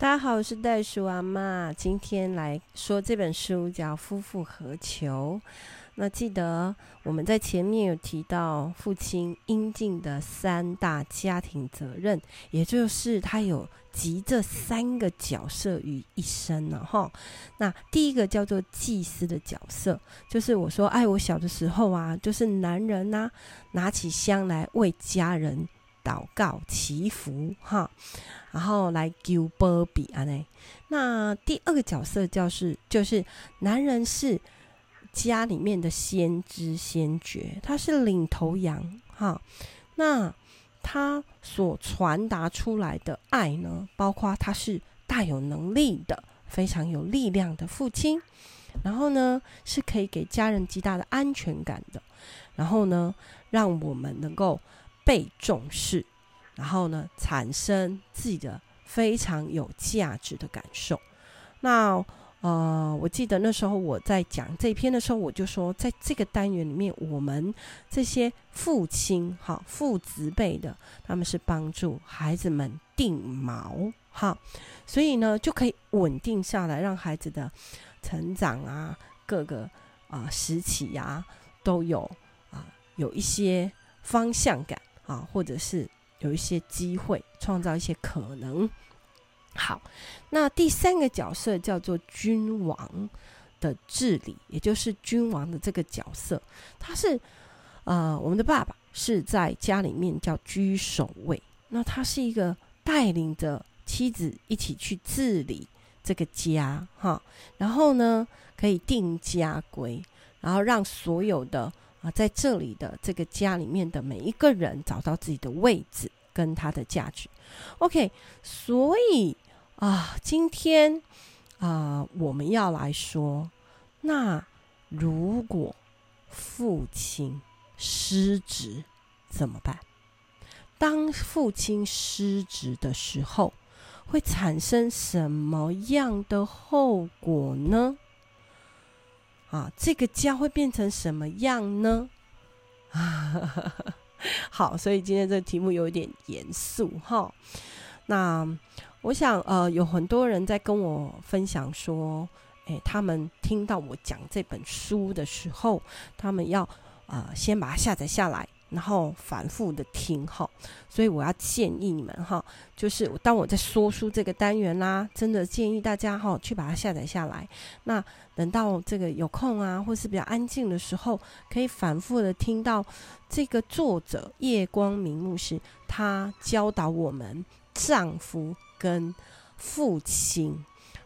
大家好，我是袋鼠阿嬷，今天来说这本书叫《夫复何求》。那记得我们在前面有提到父亲应尽的三大家庭责任，也就是他有集这三个角色于一身了哈。那第一个叫做祭司的角色，就是我说，哎，我小的时候啊，就是男人呐、拿起香来为家人。祷告祈福哈，然后来求保庇啊呢。那第二个角色就是就是男人是家里面的先知先觉，他是领头羊哈。那他所传达出来的爱呢，包括他是大有能力的、非常有力量的父亲，然后呢是可以给家人极大的安全感的，然后呢让我们能够。被重视，然后呢，产生自己的非常有价值的感受。那呃，我记得那时候我在讲这篇的时候，我就说，在这个单元里面，我们这些父亲，哈，父子辈的，他们是帮助孩子们定锚，哈，所以呢，就可以稳定下来，让孩子的成长啊，各个啊、呃、时期呀、啊，都有啊、有一些方向感。啊，或者是有一些机会，创造一些可能。好，那第三个角色叫做君王的治理，也就是君王的这个角色，他是呃，我们的爸爸是在家里面叫居首位，那他是一个带领着妻子一起去治理这个家，哈，然后呢，可以定家规，然后让所有的。啊，在这里的这个家里面的每一个人找到自己的位置跟他的价值。OK，所以啊，今天啊，我们要来说，那如果父亲失职怎么办？当父亲失职的时候，会产生什么样的后果呢？啊，这个家会变成什么样呢？好，所以今天这个题目有一点严肃哈。那我想，呃，有很多人在跟我分享说，诶，他们听到我讲这本书的时候，他们要呃先把它下载下来。然后反复的听哈，所以我要建议你们哈，就是当我在说书这个单元啦，真的建议大家哈去把它下载下来。那等到这个有空啊，或是比较安静的时候，可以反复的听到这个作者夜光明牧师他教导我们丈夫跟父亲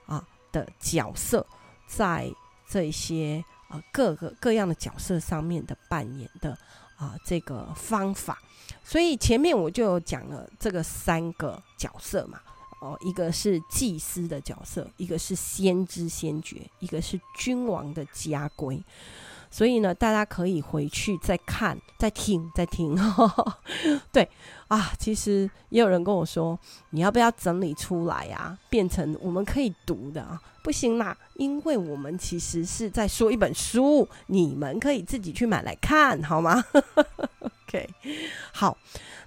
啊的角色，在这些啊各个各样的角色上面的扮演的。啊，这个方法，所以前面我就讲了这个三个角色嘛，哦，一个是祭司的角色，一个是先知先觉，一个是君王的家规。所以呢，大家可以回去再看、再听、再听。呵 呵对啊，其实也有人跟我说，你要不要整理出来、啊，变成我们可以读的啊？不行啦，因为我们其实是在说一本书，你们可以自己去买来看，好吗？OK，好，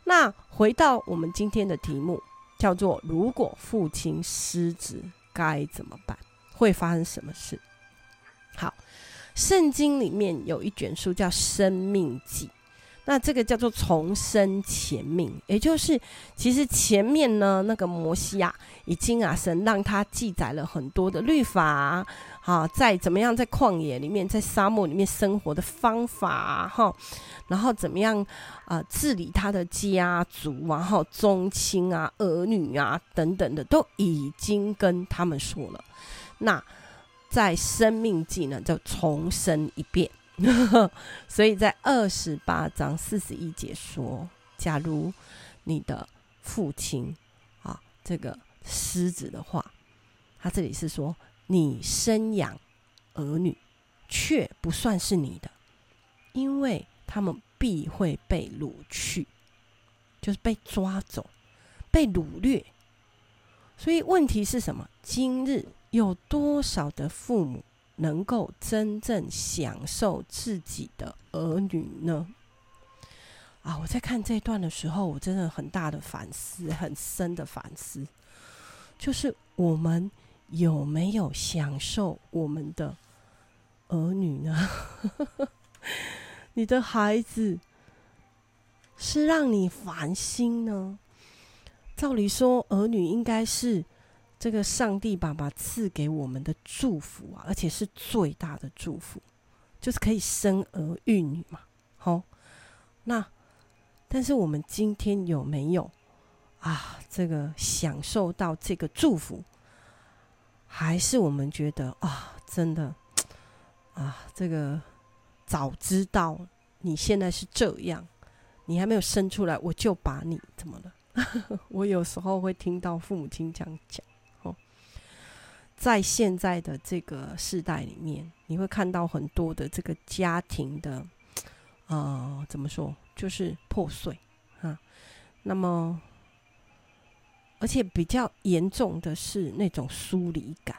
那回到我们今天的题目，叫做“如果父亲失职该怎么办？会发生什么事？”好。圣经里面有一卷书叫《生命记》，那这个叫做重生前命，也就是其实前面呢，那个摩西啊，已经啊，神让他记载了很多的律法啊，在怎么样在旷野里面，在沙漠里面生活的方法哈、然后怎么样啊、治理他的家族啊，哈，宗亲啊、儿女啊等等的，都已经跟他们说了，那。在生命记呢，就重申一遍，所以在二十八章四十一节说：假如你的父亲啊，这个狮子的话，他这里是说你生养儿女却不算是你的，因为他们必会被掳去，就是被抓走、被掳掠。所以问题是什么？今日。有多少的父母能够真正享受自己的儿女呢？啊，我在看这段的时候，我真的很大的反思，很深的反思。就是我们有没有享受我们的儿女呢？你的孩子是让你烦心呢？照理说，儿女应该是这个上帝爸爸赐给我们的祝福啊，而且是最大的祝福，就是可以生儿育女嘛。好，那但是我们今天有没有啊？这个享受到这个祝福，还是我们觉得啊，真的啊，这个。早知道你现在是这样，你还没有生出来，我就把你怎么了？我有时候会听到父母亲这样讲。在现在的这个世代里面，你会看到很多的这个家庭的，呃，怎么说，就是破碎啊。那么，而且比较严重的是那种疏离感。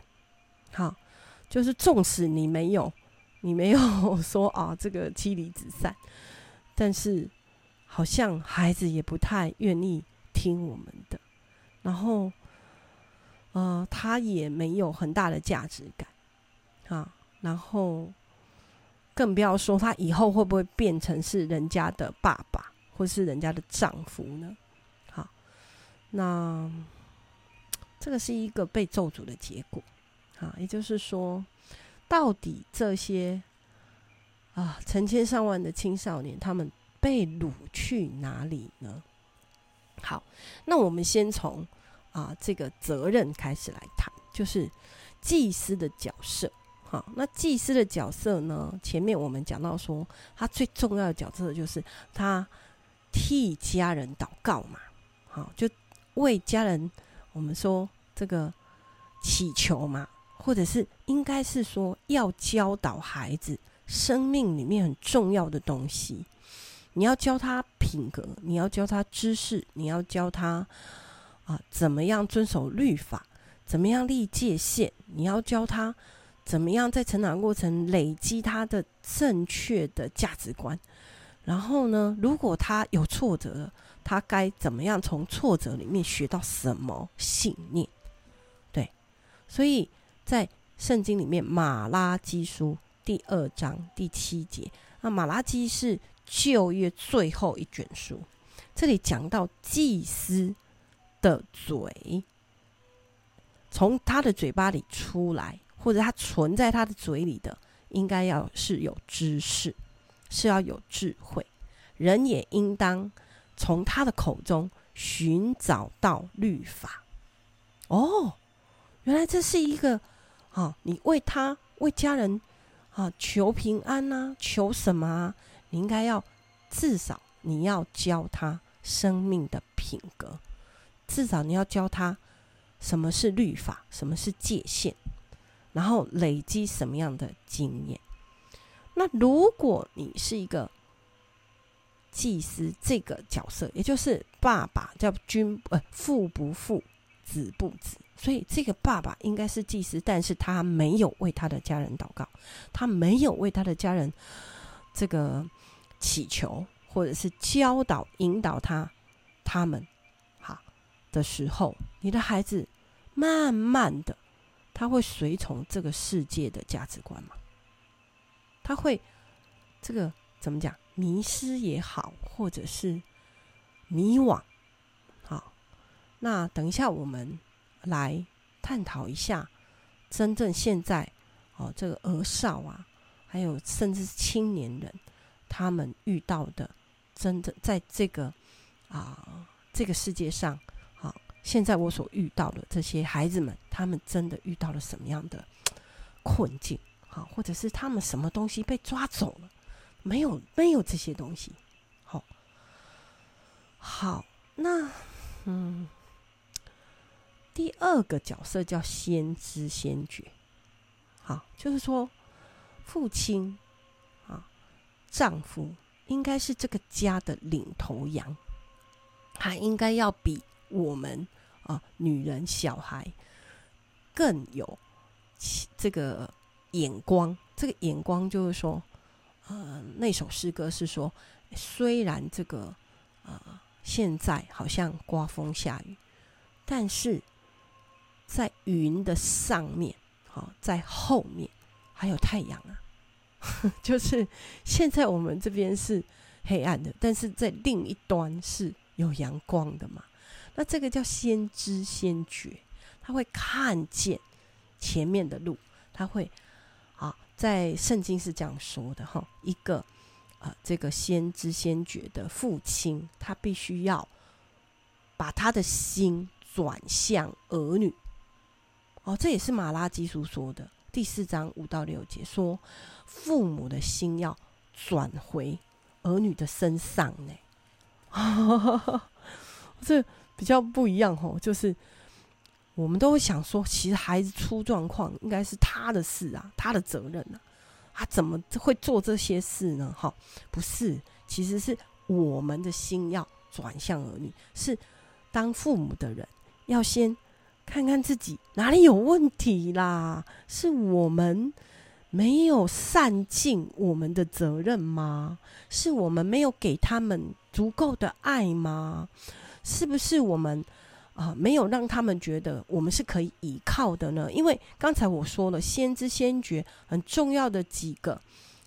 好，就是纵使你没有。你没有 说啊，这个妻离子散，但是好像孩子也不太愿意听我们的，然后，呃，他也没有很大的价值感，啊，然后更不要说他以后会不会变成是人家的爸爸或是人家的丈夫呢？好，那这个是一个被咒诅的结果，啊，也就是说。到底这些啊，成千上万的青少年，他们被掳去哪里呢？好，那我们先从啊这个责任开始来谈，就是祭司的角色。好，那祭司的角色呢？前面我们讲到说，他最重要的角色就是他替家人祷告嘛。好，就为家人，我们说这个祈求嘛。或者是应该是说，要教导孩子生命里面很重要的东西。你要教他品格，你要教他知识，你要教他啊怎么样遵守律法，怎么样立界限，你要教他怎么样在成长过程累积他的正确的价值观。然后呢，如果他有挫折，他该怎么样从挫折里面学到什么信念？对，所以。在圣经里面，《马拉基书》第二章第七节，那《马拉基》是旧约最后一卷书。这里讲到祭司的嘴，从他的嘴巴里出来，或者他存在他的嘴里的，应该要是有知识，是要有智慧。人也应当从他的口中寻找到律法。哦，原来这是一个。啊，你为他为家人啊求平安呐、啊，求什么啊？你应该要至少你要教他生命的品格，至少你要教他什么是律法，什么是界限，然后累积什么样的经验。那如果你是一个祭司这个角色，也就是爸爸叫君呃父不父，子不子。所以，这个爸爸应该是祭司，但是他没有为他的家人祷告，他没有为他的家人这个祈求，或者是教导、引导他他们的时候，你的孩子慢慢的他会随从这个世界的价值观吗？他会这个怎么讲？迷失也好，或者是迷惘。好，那等一下我们。来探讨一下，真正现在哦，这个儿少啊，还有甚至是青年人，他们遇到的，真的在这个啊这个世界上，现在我所遇到的这些孩子们，他们真的遇到了什么样的困境？好，或者是他们什么东西被抓走了？没有，没有这些东西。好，好，那嗯。第二个角色叫先知先觉，好，就是说，父亲啊，丈夫应该是这个家的领头羊，他应该要比我们啊女人、小孩更有这个眼光。这个眼光就是说，呃，那首诗歌是说，虽然这个呃现在好像刮风下雨，但是。在云的上面，好，在后面还有太阳啊。就是现在我们这边是黑暗的，但是在另一端是有阳光的嘛。那这个叫先知先觉，他会看见前面的路，他会啊，在圣经是这样说的哈，一个啊，这个先知先觉的父亲，他必须要把他的心转向儿女。哦，这也是马拉基书说的。第四章五到六节说，父母的心要转回儿女的身上呢。这比较不一样哦，就是我们都会想说，其实孩子出状况应该是他的事啊，他的责任啊，他怎么会做这些事呢？哈，不是，其实是我们的心要转向儿女，是当父母的人要先。看看自己哪里有问题啦？是我们没有善尽我们的责任吗？是我们没有给他们足够的爱吗？是不是我们啊、没有让他们觉得我们是可以依靠的呢？因为刚才我说了，先知先觉很重要的几个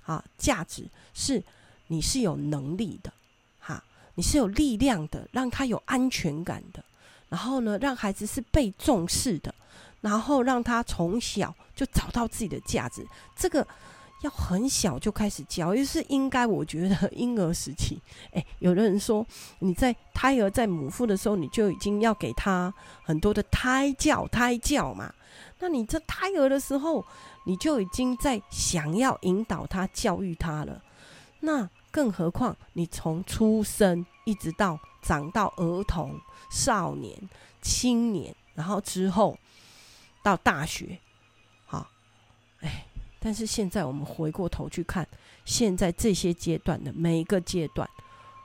啊价值是你是有能力的，哈，你是有力量的，让他有安全感的。然后呢，让孩子是被重视的，然后让他从小就找到自己的价值。这个要很小就开始教，也是应该。我觉得婴儿时期，诶，有的人说你在胎儿在母腹的时候，你就已经要给他很多的胎教，胎教嘛。那你这胎儿的时候，你就已经在想要引导他、教育他了。那更何况你从出生一直到长到儿童。少年、青年，然后之后到大学，好，哎，但是现在我们回过头去看，现在这些阶段的每一个阶段，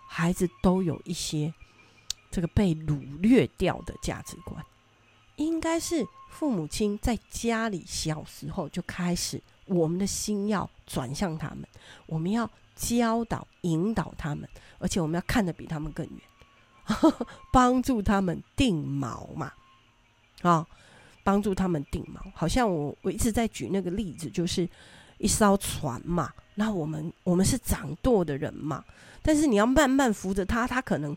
孩子都有一些这个被掳掠掉的价值观，应该是父母亲在家里小时候就开始，我们的心要转向他们，我们要教导、引导他们，而且我们要看得比他们更远。帮助他们定锚嘛，啊，帮助他们定锚。好像我我一直在举那个例子，就是一艘船嘛。那我们我们是掌舵的人嘛，但是你要慢慢扶着他，他可能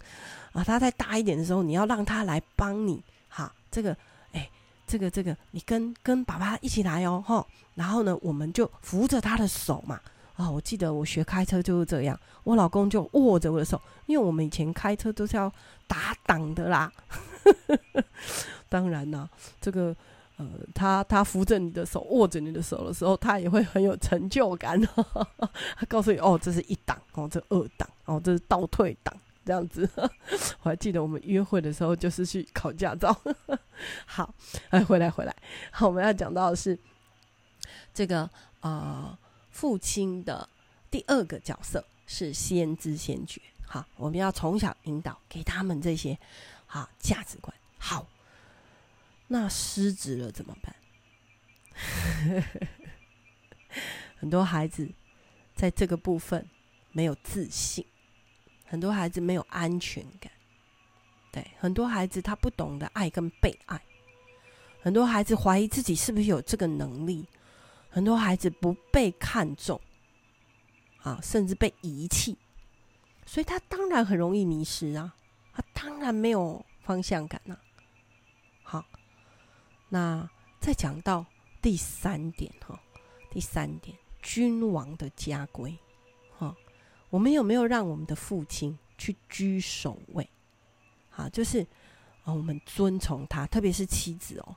啊，他再大一点的时候，你要让他来帮你。哈，这个哎，这个这个，你跟跟爸爸一起来哦，哈。然后呢，我们就扶着他的手嘛。啊，我记得我学开车就是这样，我老公就握着我的手，因为我们以前开车都是要打档的啦。当然啦，这个呃，他他扶着你的手，握着你的手的时候，他也会很有成就感。他告诉你，哦，这是一档，哦，这二档，哦，这是倒退档，这样子。我还记得我们约会的时候，就是去考驾照。好，哎，回来回来，好，我们要讲到的是这个啊。父亲的第二个角色是先知先觉，好，我们要从小引导，给他们这些好价值观。好，那失职了怎么办？很多孩子在这个部分没有自信，很多孩子没有安全感，对，很多孩子他不懂得爱跟被爱，很多孩子怀疑自己是不是有这个能力。很多孩子不被看重，啊，甚至被遗弃，所以他当然很容易迷失啊，他当然没有方向感啊。那再讲到第三点哈，第三点，君王的家规，哈，我们有没有让我们的父亲去居首位？啊，就是啊，我们尊崇他，特别是妻子哦。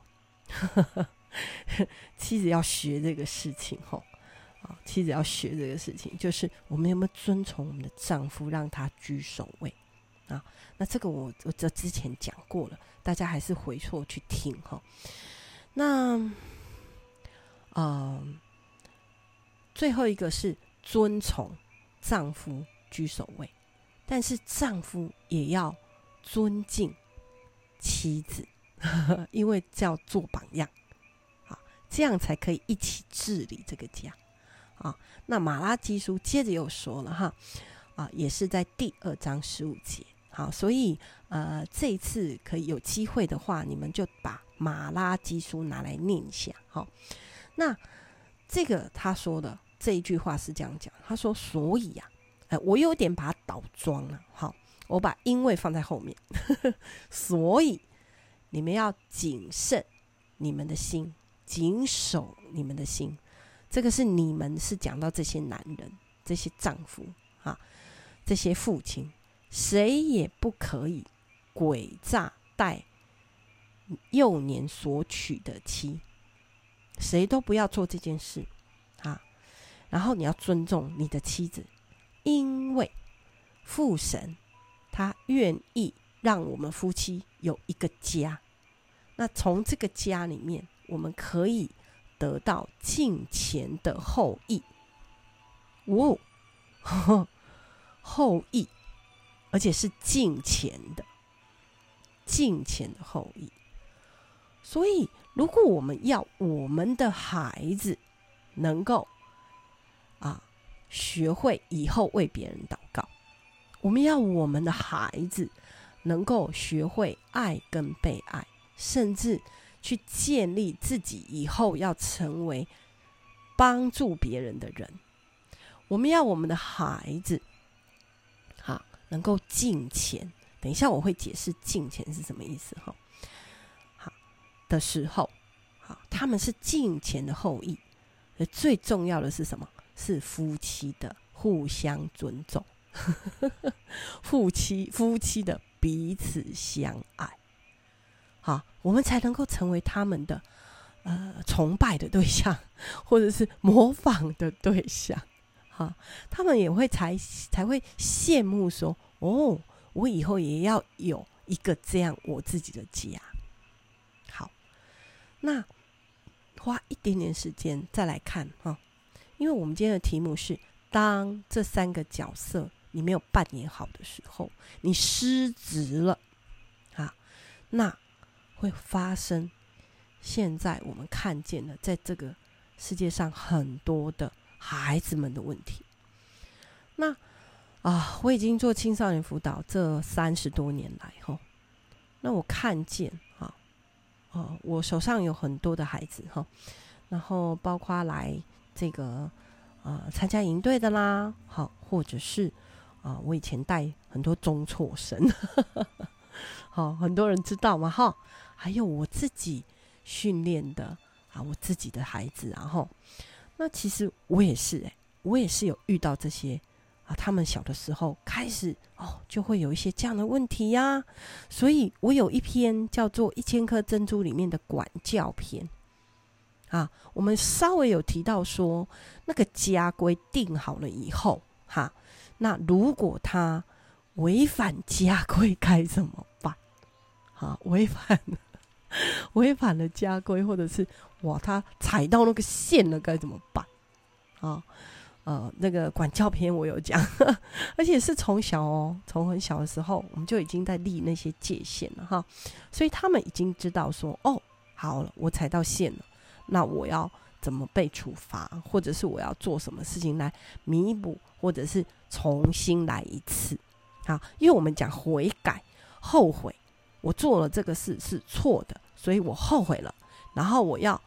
妻子要学这个事情，吼啊！妻子要学这个事情，就是我们有没有遵从我们的丈夫，让他居首位啊？那这个我我这之前讲过了，大家还是回错去听哈。那啊，最后一个是遵从丈夫居首位，但是丈夫也要尊敬妻子，因为叫做榜样啊。这样才可以一起治理这个家，啊，那马拉基书接着又说了哈，啊，也是在第二章十五节，好，所以呃，这一次可以有机会的话，你们就把马拉基书拿来念一下。好，那这个他说的这一句话是这样讲，他说：“所以呀、啊，哎，我有点把它倒装了。好，我把因为放在后面，所以你们要谨慎你们的心，谨守你们的心。这个是你们是讲到这些男人、这些丈夫啊，这些父亲，谁也不可以。”诡诈待幼年所娶的妻，谁都不要做这件事啊！然后你要尊重你的妻子，因为父神他愿意让我们夫妻有一个家。那从这个家里面，我们可以得到敬虔的后裔。哦，后裔，而且是敬虔的。敬虔的后裔，所以如果我们要我们的孩子能够啊学会以后为别人祷告，我们要我们的孩子能够学会爱跟被爱，甚至去建立自己以后要成为帮助别人的人。我们要我们的孩子能够敬钱。等一下，我会解释敬钱是什么意思哈。好的时候，好，他们是敬钱的后裔，最重要的是什么？是夫妻的互相尊重，夫妻夫妻的彼此相爱，好，我们才能够成为他们的呃崇拜的对象，或者是模仿的对象。啊，他们也会才才会羡慕说哦。我以后也要有一个这样我自己的家。好，那花一点点时间再来看哈，因为我们今天的题目是：当这三个角色你没有扮演好的时候，你失职了啊，那会发生现在我们看见的，在这个世界上很多的孩子们的问题。那啊，我已经做青少年辅导这三十多年来，哈，那我看见啊，哦，我手上有很多的孩子，哈，然后包括来这个啊参加营队的啦，好，或者是啊，我以前带很多中辍生，好，很多人知道嘛？哈，还有我自己训练的啊，我自己的孩子，然后，那其实我也是，哎，我也是有遇到这些啊。他们小的时候开始哦，就会有一些这样的问题呀、所以我有一篇叫做《一千颗珍珠》里面的管教篇啊，我们稍微有提到说，那个家规定好了以后，哈、那如果他违反家规该怎么办？啊，违反 违反了家规，或者是哇，他踩到那个线了该怎么办？啊？呃，那个管教篇我有讲，而且是从小哦，从很小的时候我们就已经在立那些界限了哈，所以他们已经知道说，哦，好了，我踩到线了，那我要怎么被处罚，或者是我要做什么事情来弥补，或者是重新来一次，好，因为我们讲悔改、后悔，我做了这个事是错的，所以我后悔了，然后我要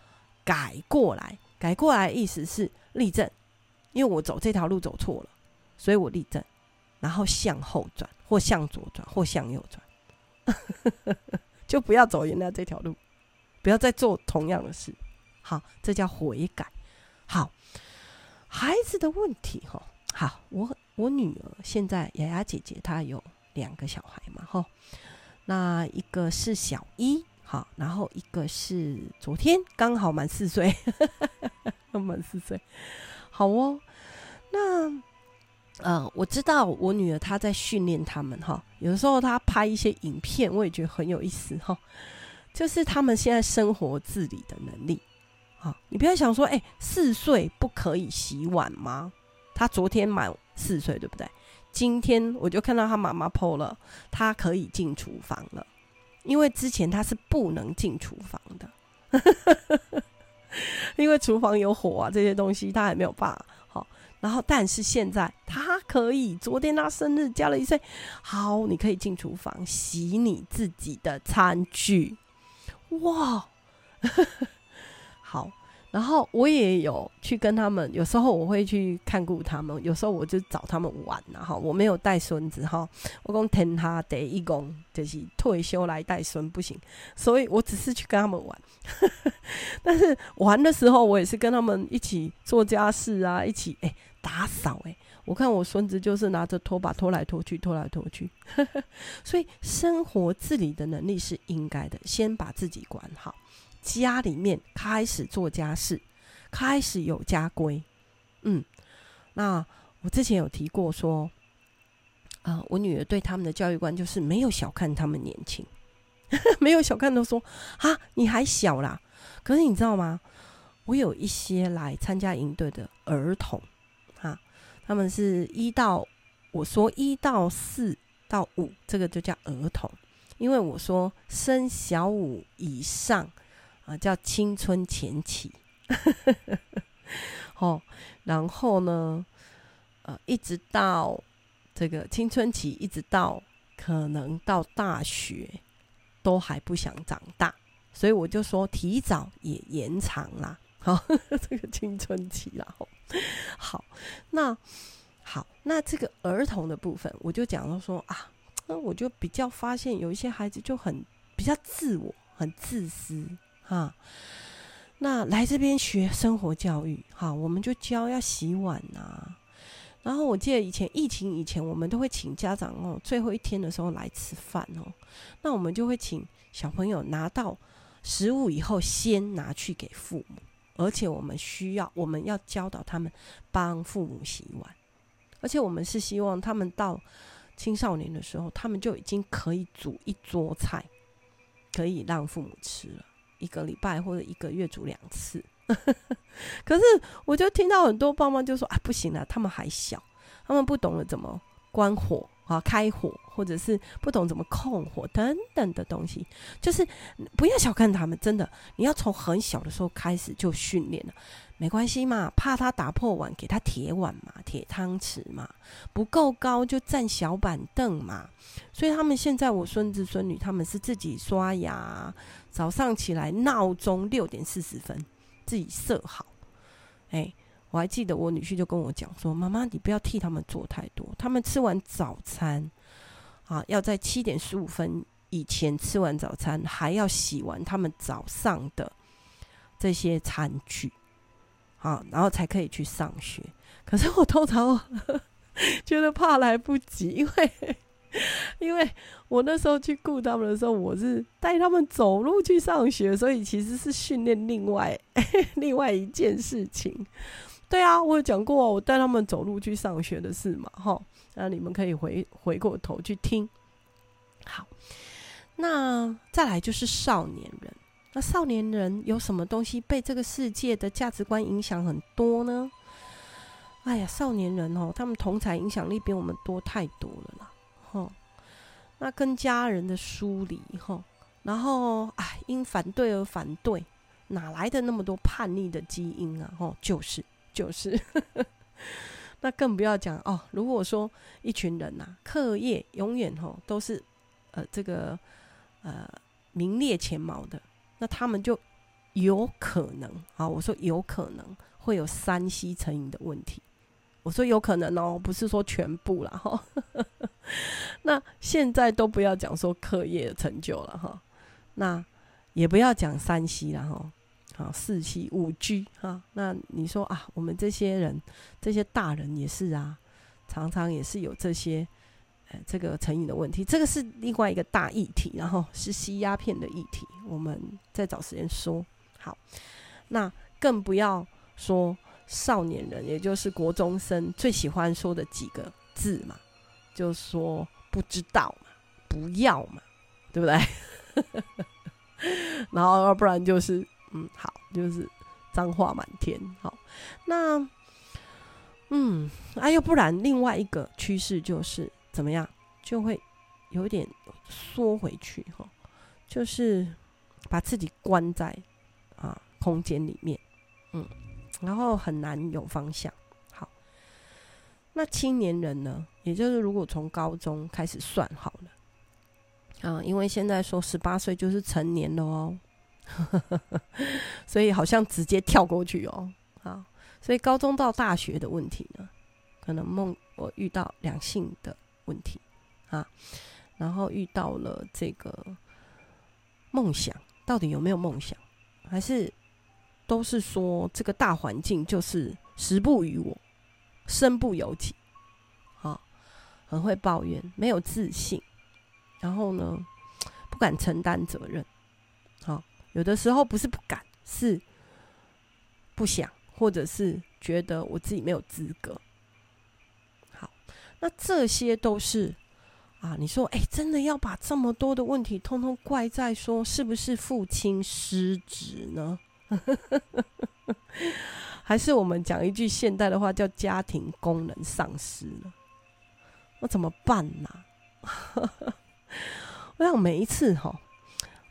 改过来，改过来意思是立正。因为我走这条路走错了，所以我立正，然后向后转，或向左转，或向右转，就不要走原来这条路，不要再做同样的事。好，这叫悔改。好，孩子的问题哈，好，我我女儿现在雅雅姐姐她有两个小孩嘛哈，那一个是小一，好，然后一个是昨天刚好满四岁，刚 满四岁。好哦，那呃，我知道我女儿她在训练他们哈，有的时候她拍一些影片，我也觉得很有意思哈。就是他们现在生活自理的能力啊，你不要想说，哎，四岁不可以洗碗吗？他昨天满四岁，对不对？今天我就看到他妈妈 po 了，他可以进厨房了，因为之前他是不能进厨房的。因为厨房有火啊，这些东西他还没有办法好。然后，但是现在他可以。昨天他生日加了一岁，好，你可以进厨房洗你自己的餐具。哇，好。然后我也有去跟他们，有时候我会去看顾他们，有时候我就找他们玩然后我没有带孙子哈，我讲天他得一公就是退休来带孙不行，所以我只是去跟他们玩。但是玩的时候，我也是跟他们一起做家事啊，一起哎、欸、打扫哎、欸。我看我孙子就是拿着拖把拖来拖去，拖来拖去。所以生活自理的能力是应该的，先把自己管好。家里面开始做家事，开始有家规。嗯，那我之前有提过说，啊、我女儿对他们的教育观就是没有小看他们年轻，没有小看都说啊，你还小啦。可是你知道吗？我有一些来参加营队的儿童，啊，他们是一到我说一到四到五，这个就叫儿童，因为我说升小五以上。啊，叫青春前期，哦，然后呢，呃，一直到这个青春期，一直到可能到大学，都还不想长大，所以我就说提早也延长啦，好，这个青春期啦，好，那好，那这个儿童的部分，我就讲到说啊，那我就比较发现有一些孩子就很比较自我，很自私。哈，那来这边学生活教育，哈，我们就教要洗碗呐、啊。然后我记得以前疫情以前，我们都会请家长哦，最后一天的时候来吃饭哦。那我们就会请小朋友拿到食物以后，先拿去给父母，而且我们需要，我们要教导他们帮父母洗碗，而且我们是希望他们到青少年的时候，他们就已经可以煮一桌菜，可以让父母吃了。一个礼拜或者一个月煮两次，可是我就听到很多爸妈就说啊，不行了，他们还小，他们不懂得怎么关火啊、开火，或者是不懂怎么控火等等的东西，就是不要小看他们，真的，你要从很小的时候开始就训练了。没关系嘛，怕他打破碗，给他铁碗嘛，铁汤匙嘛，不够高就站小板凳嘛。所以他们现在，我孙子孙女他们是自己刷牙，早上起来闹钟六点四十分自己设好。哎，我还记得我女婿就跟我讲说：“妈妈，你不要替他们做太多，他们吃完早餐啊，要在七点十五分以前吃完早餐，还要洗完他们早上的这些餐具。”啊，然后才可以去上学。可是我通常 觉得怕来不及，因为 因为我那时候去顾他们的时候，我是带他们走路去上学，所以其实是训练另外 另外一件事情。对啊，我有讲过我带他们走路去上学的事嘛，哈。那你们可以回回过头去听。好，那再来就是少年人。那少年人有什么东西被这个世界的价值观影响很多呢？哎呀，少年人哦，他们同才影响力比我们多太多了啦，哦。那跟家人的疏离，吼，然后哎，因反对而反对，哪来的那么多叛逆的基因啊？哦，就是就是，那更不要讲哦。如果说一群人呐，课业永远吼都是呃这个呃名列前茅的。那他们就有可能啊，我说有可能会有 3C 成瘾的问题。我说有可能哦，不是说全部了哈。那现在都不要讲说课业成就了哈，那也不要讲 3C 了哈。好，4C、5G 哈。那你说啊，我们这些人这些大人也是啊，常常也是有这些。这个成瘾的问题，这个是另外一个大议题，然后是吸鸦片的议题，我们再找时间说。好，那更不要说少年人，也就是国中生最喜欢说的几个字嘛，就说不知道嘛，不要嘛，对不对？然后要不然就是嗯，好，就是脏话满天。好，那嗯，哎，要不然另外一个趋势就是。怎么样，就会有点缩回去哈，就是把自己关在啊空间里面，然后很难有方向。好，那青年人呢？也就是如果从高中开始算好了，啊，因为现在说十八岁就是成年了哦，所以好像直接跳过去哦。好，所以高中到大学的问题呢，可能梦我遇到两性的问题啊，然后遇到了这个梦想，到底有没有梦想，还是都是说这个大环境就是时不与我，身不由己，啊，很会抱怨，没有自信，然后呢，不敢承担责任，好，有的时候不是不敢，是不想。或者是觉得我自己没有资格，好，那这些都是啊，你说，哎，真的要把这么多的问题通通怪在说是不是父亲失职呢？还是我们讲一句现代的话，叫家庭功能丧失呢？我怎么办呢？我想每一次哈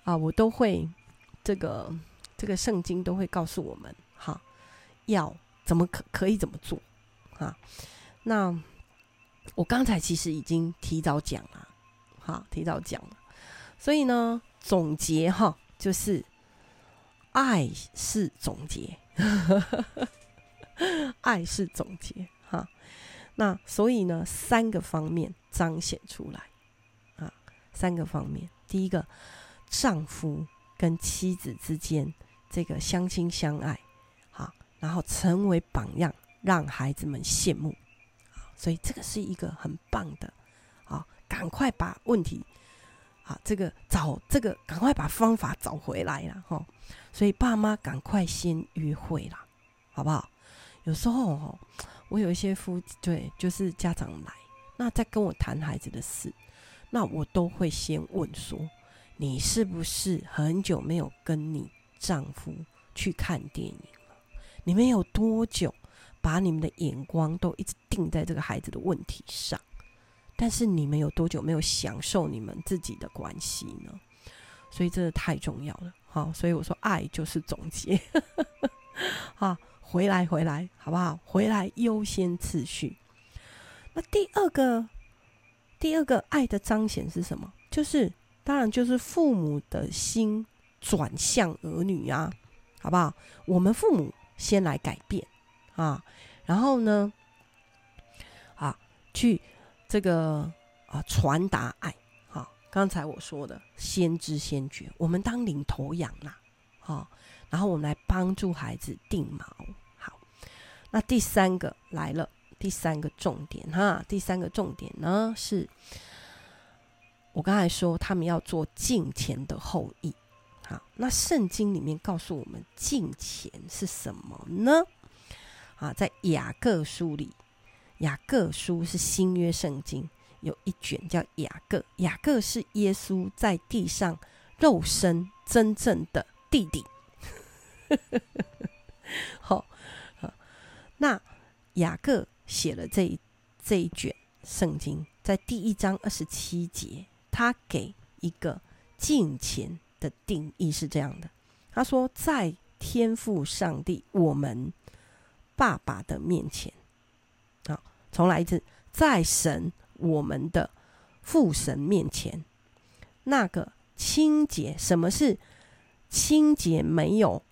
啊，我都会这个这个圣经都会告诉我们。哈要怎么可可以怎么做啊？那我刚才其实已经提早讲了，好，提早讲了。所以呢，总结哈，就是爱是总结，爱是总结哈。那所以呢，三个方面彰显出来啊，三个方面。第一个，丈夫跟妻子之间这个相亲相爱。然后成为榜样，让孩子们羡慕，所以这个是一个很棒的，啊，赶快把问题，这个找这个，赶快把方法找回来了，哈，所以爸妈赶快先约会啦，好不好？有时候哦，我有一些夫对，就是家长来，那在跟我谈孩子的事，那我都会先问说，你是不是很久没有跟你丈夫去看电影了？你们有多久把你们的眼光都一直定在这个孩子的问题上？但是你们有多久没有享受你们自己的关系呢？所以这太重要了。好，所以我说爱就是总结。好，回来回来，好不好？回来优先次序。那第二个，第二个爱的彰显是什么？就是当然就是父母的心转向儿女啊，好不好？我们父母。先来改变啊，然后呢，啊，去这个啊传达爱。好、啊，刚才我说的先知先觉，我们当领头羊啦，好、啊，然后我们来帮助孩子定锚。好，那第三个来了，第三个重点哈、第三个重点呢是，我刚才说他们要做敬虔的后裔。好，那圣经里面告诉我们敬虔是什么呢？啊，在雅各书里，雅各书是新约圣经，有一卷叫雅各。雅各是耶稣在地上肉身真正的弟弟。好，那雅各写了这一这一卷圣经，在第一章二十七节，他给一个敬虔。的定义是这样的，他说，在天父上帝我们爸爸的面前，重来一次，在神我们的父神面前，那个清洁，什么是清洁没有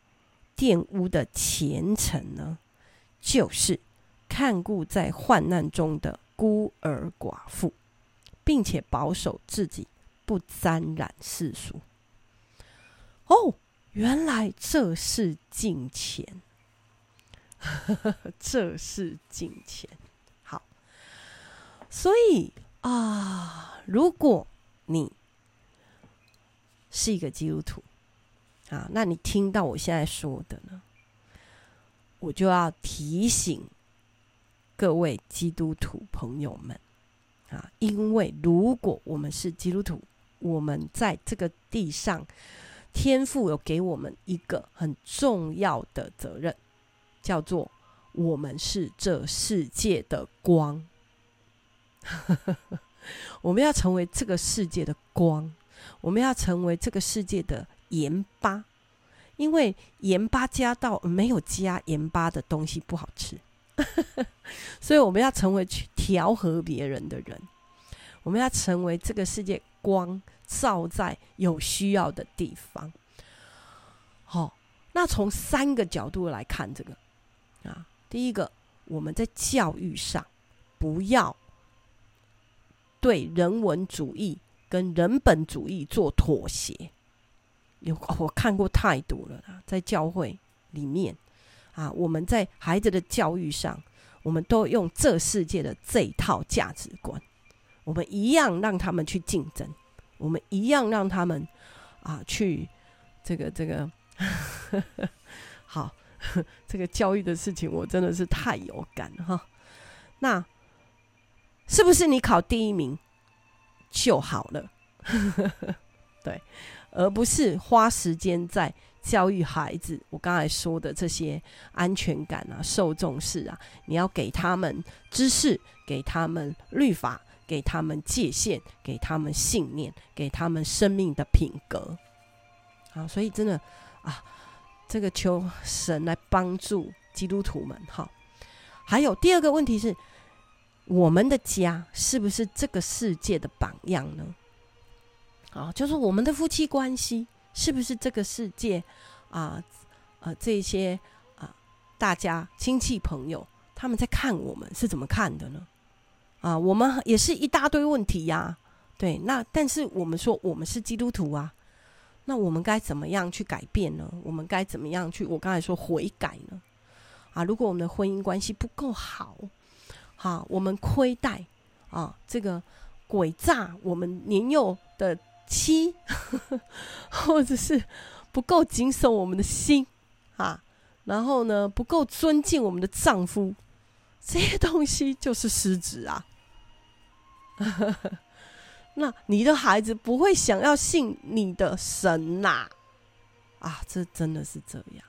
玷污的虔诚呢？就是看顾在患难中的孤儿寡妇，并且保守自己不沾染世俗。哦，原来这是敬虔，这是敬虔。所以啊，如果你是一个基督徒啊，那你听到我现在说的呢，我就要提醒各位基督徒朋友们啊，因为如果我们是基督徒，我们在这个地上。天父有给我们一个很重要的责任，叫做我们是这世界的光。我们要成为这个世界的光，我们要成为这个世界的盐巴，因为盐巴加到没有加盐巴的东西不好吃，所以我们要成为去调和别人的人，我们要成为这个世界光。照在有需要的地方，好、那从三个角度来看这个。啊，第一个，我们在教育上不要对人文主义跟人本主义做妥协。有我看过太多了，在教会里面啊，我们在孩子的教育上，我们都用这世界的这一套价值观，我们一样让他们去竞争，我们一样让他们啊去这个这个 好，这个教育的事情，我真的是太有感哈。那是不是你考第一名就好了？对。而不是花时间在教育孩子，我刚才说的这些安全感啊、受重视啊，你要给他们知识，给他们律法，给他们界限，给他们信念，给他们生命的品格。啊，所以真的啊，这个求神来帮助基督徒们哈。还有第二个问题是，我们的家是不是这个世界的榜样呢？啊，就是我们的夫妻关系是不是这个世界啊？呃，这些啊，大家亲戚朋友他们在看我们是怎么看的呢？啊，我们也是一大堆问题呀、对，那但是我们说我们是基督徒啊，那我们该怎么样去改变呢？我们该怎么样去？我刚才说悔改呢？啊，如果我们的婚姻关系不够好，好、啊，我们亏待啊，这个鬼诈我们年幼的。妻，或者是不够谨守我们的心啊，然后呢，不够尊敬我们的丈夫，这些东西就是失职啊。那你的孩子不会想要信你的神呐？啊，这真的是这样，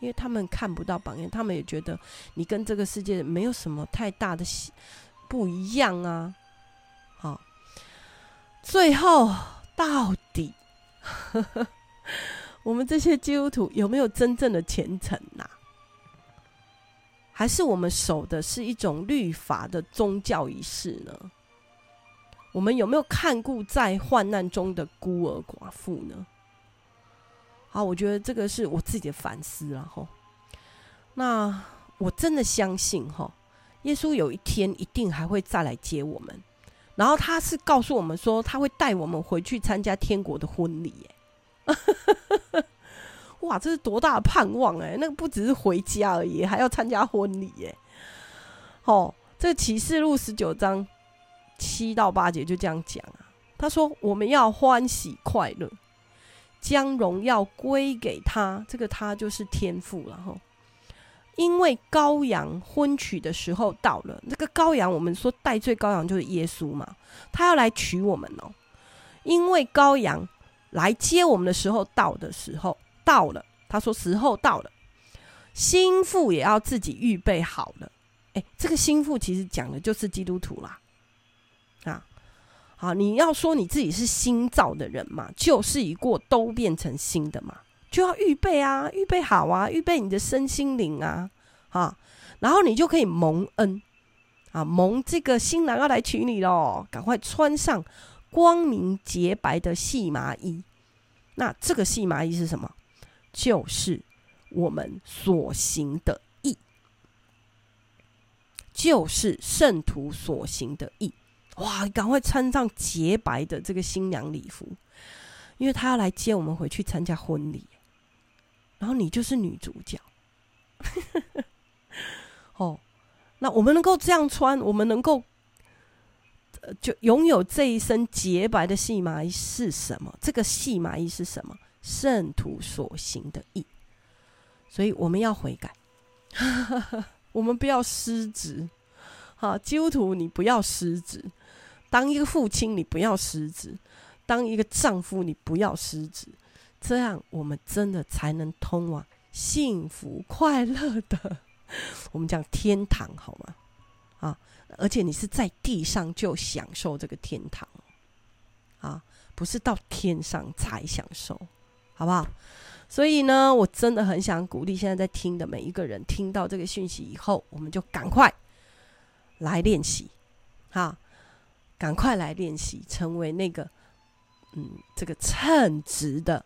因为他们看不到榜样，他们也觉得你跟这个世界没有什么太大的不一样啊。好，最后。到底，我们这些基督徒有没有真正的虔诚呐？还是我们守的是一种律法的宗教仪式呢？我们有没有看顾在患难中的孤儿寡妇呢？啊，我觉得这个是我自己的反思了哈。那我真的相信哈，耶稣有一天一定还会再来接我们。然后他是告诉我们说，他会带我们回去参加天国的婚礼，耶！哇，这是多大的盼望哎！那个不只是回家而已，还要参加婚礼耶！哦，这启示录十九章七到八节就这样讲啊。他说：“我们要欢喜快乐，将荣耀归给他。这个他就是天父了哈。”因为羔羊婚娶的时候到了，这个羔羊，我们说代罪羔羊就是耶稣嘛，他要来娶我们哦。因为羔羊来接我们的时候到的时候到了，他说时候到了，心腹也要自己预备好了。诶，这个心腹其实讲的就是基督徒啦，好，你要说你自己是新造的人嘛，旧事已过，都变成新的嘛。就要预备啊，预备好啊，预备你的身心灵啊，啊，然后你就可以蒙恩啊，蒙这个新郎要来娶你喽，赶快穿上光明洁白的细麻衣。那这个细麻衣是什么？就是我们所行的义，就是圣徒所行的义。哇，赶快穿上洁白的这个新娘礼服，因为他要来接我们回去参加婚礼。然后你就是女主角，哦，那我们能够这样穿，我们能够，就拥有这一身洁白的戏麻衣是什么？这个戏麻衣是什么？圣徒所行的义，所以我们要悔改，我们不要失职，好，基督徒你不要失职，当一个父亲你不要失职，当一个丈夫你不要失职。这样，我们真的才能通往幸福快乐的，我们讲天堂好吗？啊，而且你是在地上就享受这个天堂，啊，不是到天上才享受，好不好？所以呢，我真的很想鼓励现在在听的每一个人，听到这个讯息以后，我们就赶快来练习，哈，赶快来练习，成为那个嗯，这个称职的。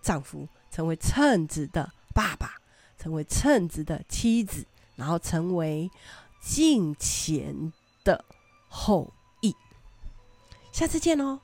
丈夫成为称职的爸爸，成为称职的妻子，然后成为敬虔的后裔。下次见哦。